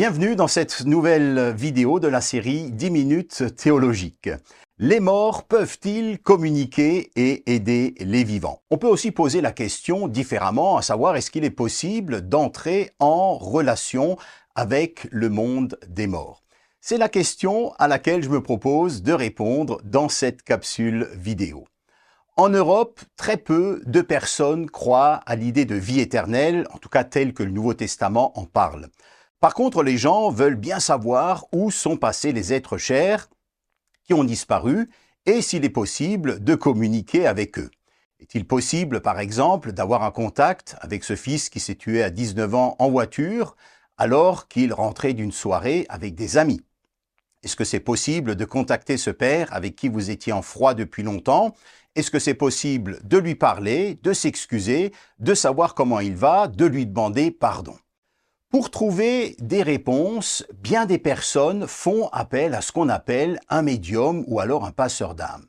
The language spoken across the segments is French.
Bienvenue dans cette nouvelle vidéo de la série 10 minutes théologiques. Les morts peuvent-ils communiquer et aider les vivants? On peut aussi poser la question différemment, à savoir est-ce qu'il est possible d'entrer en relation avec le monde des morts? C'est la question à laquelle je me propose de répondre dans cette capsule vidéo. En Europe, très peu de personnes croient à l'idée de vie éternelle, en tout cas telle que le Nouveau Testament en parle. Par contre, les gens veulent bien savoir où sont passés les êtres chers qui ont disparu et s'il est possible de communiquer avec eux. Est-il possible, par exemple, d'avoir un contact avec ce fils qui s'est tué à 19 ans en voiture alors qu'il rentrait d'une soirée avec des amis? Est-ce que c'est possible de contacter ce père avec qui vous étiez en froid depuis longtemps? Est-ce que c'est possible de lui parler, de s'excuser, de savoir comment il va, de lui demander pardon? Pour trouver des réponses, bien des personnes font appel à ce qu'on appelle un médium ou alors un passeur d'âme.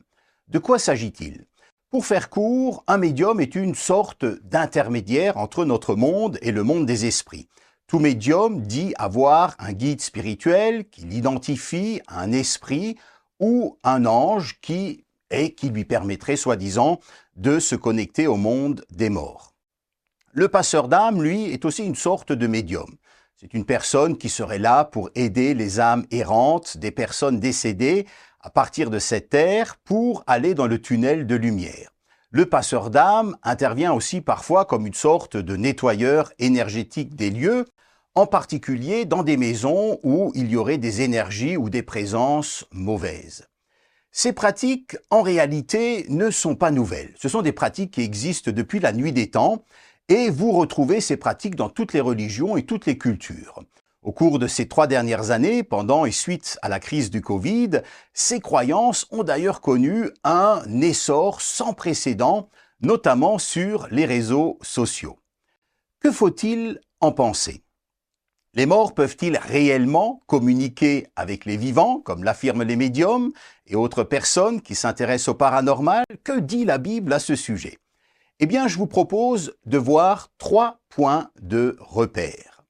De quoi s'agit-il? Pour faire court, un médium est une sorte d'intermédiaire entre notre monde et le monde des esprits. Tout médium dit avoir un guide spirituel qui l'identifie à un esprit ou un ange qui et qui lui permettrait, soi-disant, de se connecter au monde des morts. Le passeur d'âme, lui, est aussi une sorte de médium. C'est une personne qui serait là pour aider les âmes errantes des personnes décédées à partir de cette terre pour aller dans le tunnel de lumière. Le passeur d'âme intervient aussi parfois comme une sorte de nettoyeur énergétique des lieux, en particulier dans des maisons où il y aurait des énergies ou des présences mauvaises. Ces pratiques, en réalité, ne sont pas nouvelles. Ce sont des pratiques qui existent depuis la nuit des temps et vous retrouvez ces pratiques dans toutes les religions et toutes les cultures. Au cours de ces trois dernières années, pendant et suite à la crise du Covid, ces croyances ont d'ailleurs connu un essor sans précédent, notamment sur les réseaux sociaux. Que faut-il en penser? Les morts peuvent-ils réellement communiquer avec les vivants, comme l'affirment les médiums et autres personnes qui s'intéressent au paranormal? Que dit la Bible à ce sujet? Eh bien, je vous propose de voir trois points de repère.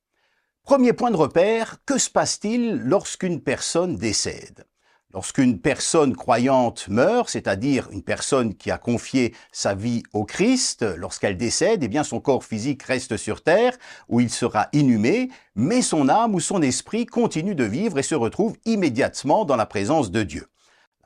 Premier point de repère, que se passe-t-il lorsqu'une personne décède? Lorsqu'une personne croyante meurt, c'est-à-dire une personne qui a confié sa vie au Christ, lorsqu'elle décède, eh bien son corps physique reste sur terre, où il sera inhumé, mais son âme ou son esprit continue de vivre et se retrouve immédiatement dans la présence de Dieu.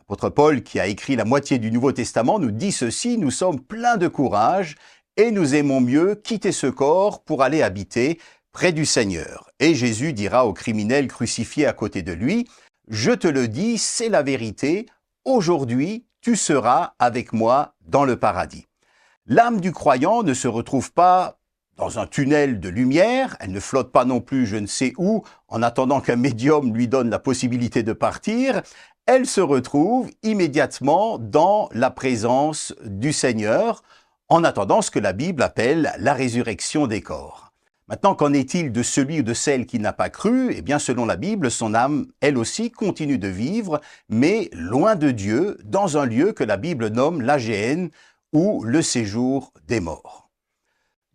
L'apôtre Paul, qui a écrit la moitié du Nouveau Testament, nous dit ceci, nous sommes pleins de courage et nous aimons mieux quitter ce corps pour aller habiter près du Seigneur. Et Jésus dira au criminel crucifié à côté de lui, je te le dis, c'est la vérité, aujourd'hui tu seras avec moi dans le paradis. L'âme du croyant ne se retrouve pas dans un tunnel de lumière, elle ne flotte pas non plus je ne sais où en attendant qu'un médium lui donne la possibilité de partir, elle se retrouve immédiatement dans la présence du Seigneur en attendant ce que la Bible appelle la résurrection des corps. Maintenant, qu'en est-il de celui ou de celle qui n'a pas cru? Eh bien, selon la Bible, son âme, elle aussi, continue de vivre, mais loin de Dieu, dans un lieu que la Bible nomme l'AGN, ou le séjour des morts.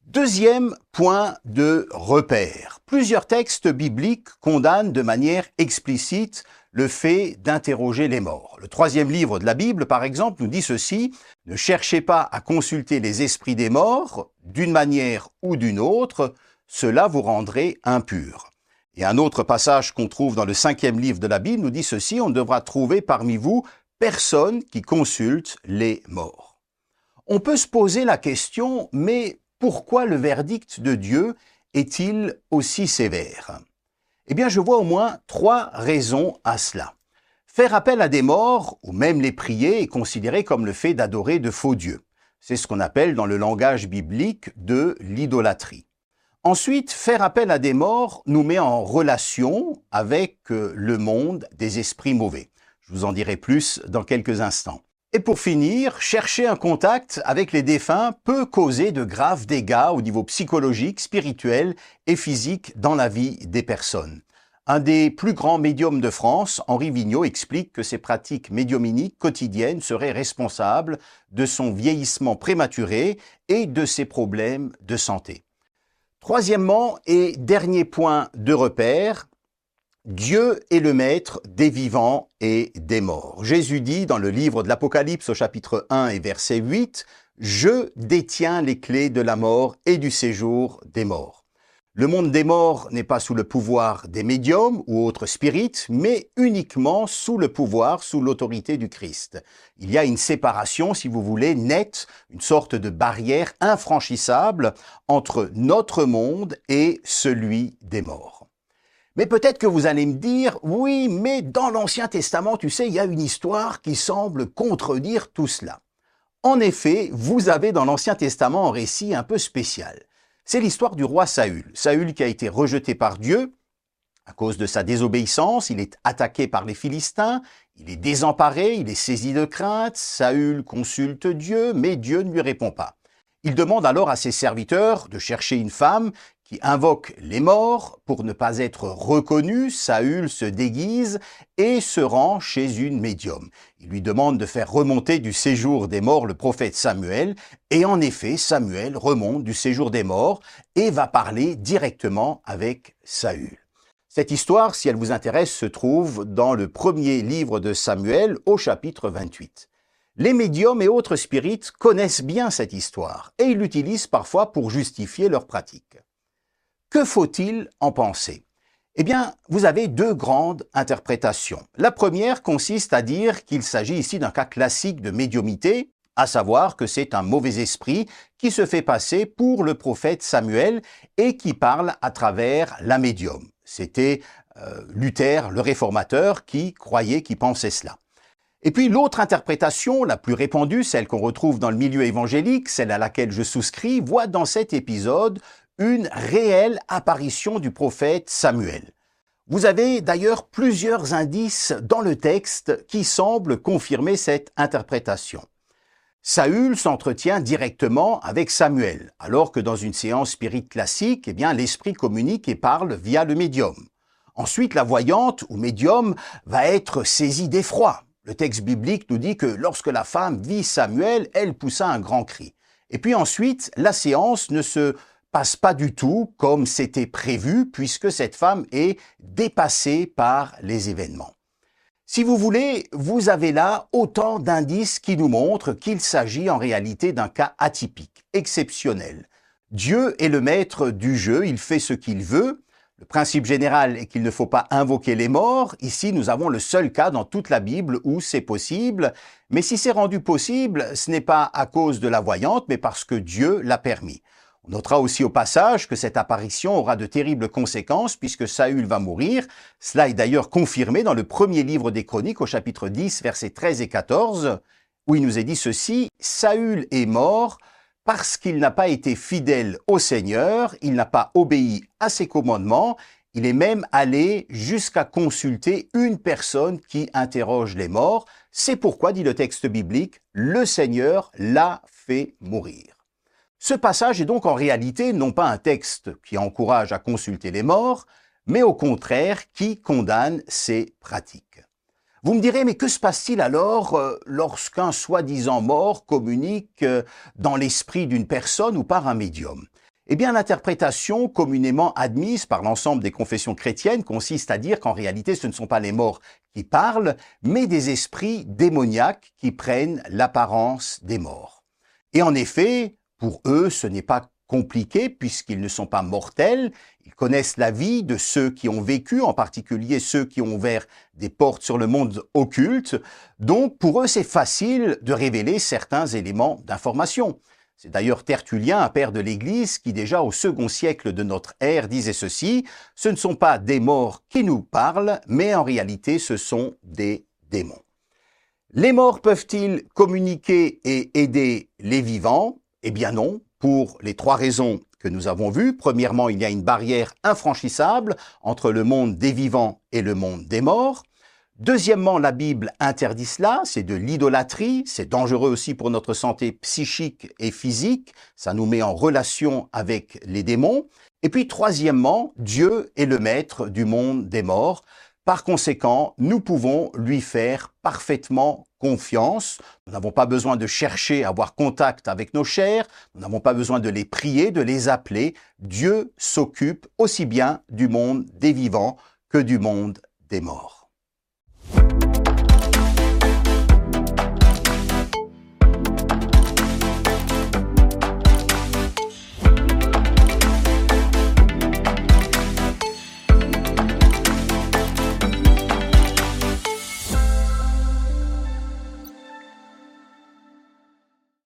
Deuxième point de repère. Plusieurs textes bibliques condamnent de manière explicite le fait d'interroger les morts. Le troisième livre de la Bible, par exemple, nous dit ceci, Ne cherchez pas à consulter les esprits des morts, d'une manière ou d'une autre, cela vous rendrait impur. Et un autre passage qu'on trouve dans le cinquième livre de la Bible nous dit ceci, on devra trouver parmi vous personne qui consulte les morts. On peut se poser la question, mais pourquoi le verdict de Dieu est-il aussi sévère? Eh bien, je vois au moins trois raisons à cela. Faire appel à des morts, ou même les prier, est considéré comme le fait d'adorer de faux dieux. C'est ce qu'on appelle dans le langage biblique de l'idolâtrie. Ensuite, faire appel à des morts nous met en relation avec euh, le monde des esprits mauvais. Je vous en dirai plus dans quelques instants. Et pour finir, chercher un contact avec les défunts peut causer de graves dégâts au niveau psychologique, spirituel et physique dans la vie des personnes. Un des plus grands médiums de France, Henri Vigneault, explique que ces pratiques médiuminiques quotidiennes seraient responsables de son vieillissement prématuré et de ses problèmes de santé. Troisièmement et dernier point de repère, Dieu est le maître des vivants et des morts. Jésus dit dans le livre de l'Apocalypse au chapitre 1 et verset 8, Je détiens les clés de la mort et du séjour des morts. Le monde des morts n'est pas sous le pouvoir des médiums ou autres spirites, mais uniquement sous le pouvoir, sous l'autorité du Christ. Il y a une séparation, si vous voulez, nette, une sorte de barrière infranchissable entre notre monde et celui des morts. Mais peut-être que vous allez me dire, oui, mais dans l'Ancien Testament, tu sais, il y a une histoire qui semble contredire tout cela. En effet, vous avez dans l'Ancien Testament un récit un peu spécial. C'est l'histoire du roi Saül. Saül qui a été rejeté par Dieu à cause de sa désobéissance, il est attaqué par les Philistins, il est désemparé, il est saisi de crainte, Saül consulte Dieu, mais Dieu ne lui répond pas. Il demande alors à ses serviteurs de chercher une femme qui invoque les morts pour ne pas être reconnu, Saül se déguise et se rend chez une médium. Il lui demande de faire remonter du séjour des morts le prophète Samuel, et en effet, Samuel remonte du séjour des morts et va parler directement avec Saül. Cette histoire, si elle vous intéresse, se trouve dans le premier livre de Samuel au chapitre 28. Les médiums et autres spirites connaissent bien cette histoire et ils l'utilisent parfois pour justifier leur pratique. Que faut-il en penser? Eh bien, vous avez deux grandes interprétations. La première consiste à dire qu'il s'agit ici d'un cas classique de médiumité, à savoir que c'est un mauvais esprit qui se fait passer pour le prophète Samuel et qui parle à travers la médium. C'était euh, Luther, le réformateur, qui croyait, qui pensait cela. Et puis l'autre interprétation, la plus répandue, celle qu'on retrouve dans le milieu évangélique, celle à laquelle je souscris, voit dans cet épisode une réelle apparition du prophète Samuel. Vous avez d'ailleurs plusieurs indices dans le texte qui semblent confirmer cette interprétation. Saül s'entretient directement avec Samuel, alors que dans une séance spirit classique, eh bien, l'esprit communique et parle via le médium. Ensuite, la voyante ou médium va être saisie d'effroi. Le texte biblique nous dit que lorsque la femme vit Samuel, elle poussa un grand cri. Et puis ensuite, la séance ne se passe pas du tout comme c'était prévu puisque cette femme est dépassée par les événements. Si vous voulez, vous avez là autant d'indices qui nous montrent qu'il s'agit en réalité d'un cas atypique, exceptionnel. Dieu est le maître du jeu, il fait ce qu'il veut. Le principe général est qu'il ne faut pas invoquer les morts. Ici, nous avons le seul cas dans toute la Bible où c'est possible. Mais si c'est rendu possible, ce n'est pas à cause de la voyante, mais parce que Dieu l'a permis. On notera aussi au passage que cette apparition aura de terribles conséquences puisque Saül va mourir. Cela est d'ailleurs confirmé dans le premier livre des Chroniques au chapitre 10 versets 13 et 14 où il nous est dit ceci, Saül est mort parce qu'il n'a pas été fidèle au Seigneur, il n'a pas obéi à ses commandements, il est même allé jusqu'à consulter une personne qui interroge les morts. C'est pourquoi, dit le texte biblique, le Seigneur l'a fait mourir. Ce passage est donc en réalité non pas un texte qui encourage à consulter les morts, mais au contraire qui condamne ces pratiques. Vous me direz, mais que se passe-t-il alors euh, lorsqu'un soi-disant mort communique euh, dans l'esprit d'une personne ou par un médium? Eh bien, l'interprétation communément admise par l'ensemble des confessions chrétiennes consiste à dire qu'en réalité, ce ne sont pas les morts qui parlent, mais des esprits démoniaques qui prennent l'apparence des morts. Et en effet, pour eux, ce n'est pas compliqué puisqu'ils ne sont pas mortels, ils connaissent la vie de ceux qui ont vécu, en particulier ceux qui ont ouvert des portes sur le monde occulte, donc pour eux c'est facile de révéler certains éléments d'information. C'est d'ailleurs Tertullien, un père de l'Église, qui déjà au second siècle de notre ère disait ceci, ce ne sont pas des morts qui nous parlent, mais en réalité ce sont des démons. Les morts peuvent-ils communiquer et aider les vivants? Eh bien non, pour les trois raisons que nous avons vues. Premièrement, il y a une barrière infranchissable entre le monde des vivants et le monde des morts. Deuxièmement, la Bible interdit cela, c'est de l'idolâtrie, c'est dangereux aussi pour notre santé psychique et physique, ça nous met en relation avec les démons. Et puis troisièmement, Dieu est le maître du monde des morts. Par conséquent, nous pouvons lui faire parfaitement confiance. Nous n'avons pas besoin de chercher à avoir contact avec nos chers, nous n'avons pas besoin de les prier, de les appeler. Dieu s'occupe aussi bien du monde des vivants que du monde des morts.